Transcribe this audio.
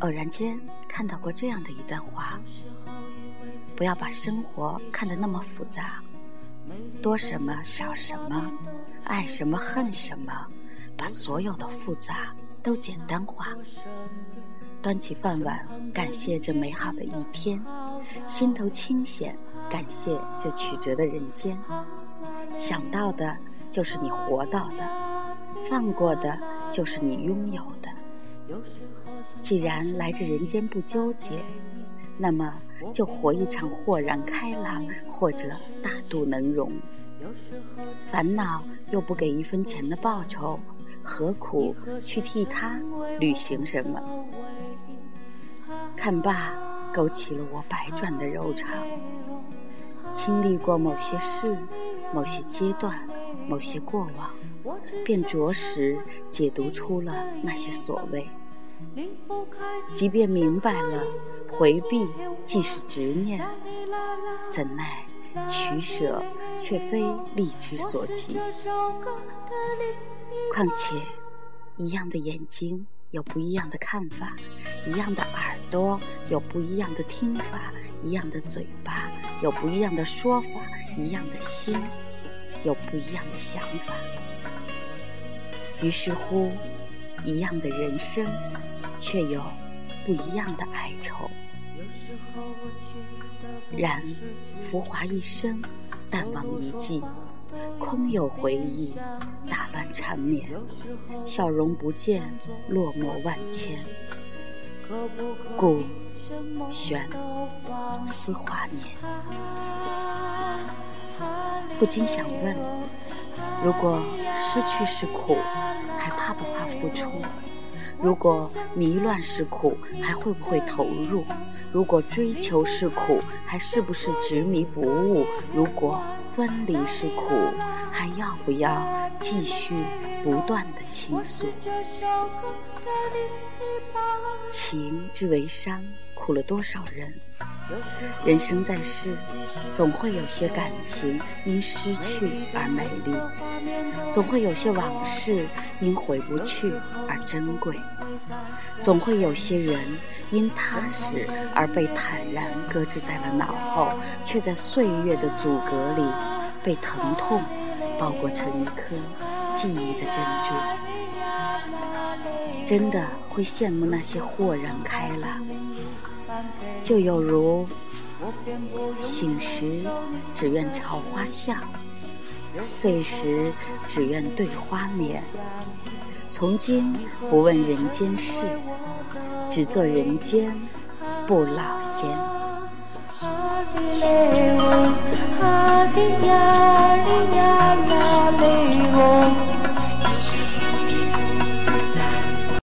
偶然间看到过这样的一段话：不要把生活看得那么复杂，多什么少什么，爱什么恨什么，把所有的复杂都简单化。端起饭碗，感谢这美好的一天，心头清闲，感谢这曲折的人间。想到的就是你活到的，放过的就是你拥有的。既然来这人间不纠结，那么就活一场豁然开朗，或者大度能容。烦恼又不给一分钱的报酬，何苦去替他履行什么？看罢，勾起了我百转的柔肠。经历过某些事、某些阶段、某些过往，便着实解读出了那些所谓。即便明白了，回避既是执念，怎奈取舍却非力之所及。况且，一样的眼睛有不一样的看法，一样的耳朵有不一样的听法，一样的嘴巴有不一样的说法，一样的心有不一样的想法。于是乎，一样的人生。却有不一样的哀愁。然浮华一生，淡忘一季，空有回忆，打乱缠绵。笑容不见，落寞万千。故悬思华年，不禁想问：如果失去是苦，还怕不怕付出？如果迷乱是苦，还会不会投入？如果追求是苦，还是不是执迷不悟？如果分离是苦，还要不要继续不断的倾诉？情之为伤，苦了多少人？人生在世，总会有些感情因失去而美丽，总会有些往事因回不去而珍贵，总会有些人因踏实而被坦然搁置在了脑后，却在岁月的阻隔里被疼痛包裹成一颗记忆的珍珠。真的会羡慕那些豁然开朗。就有如醒时只愿朝花笑，醉时只愿对花眠。从今不问人间事，只做人间不老仙。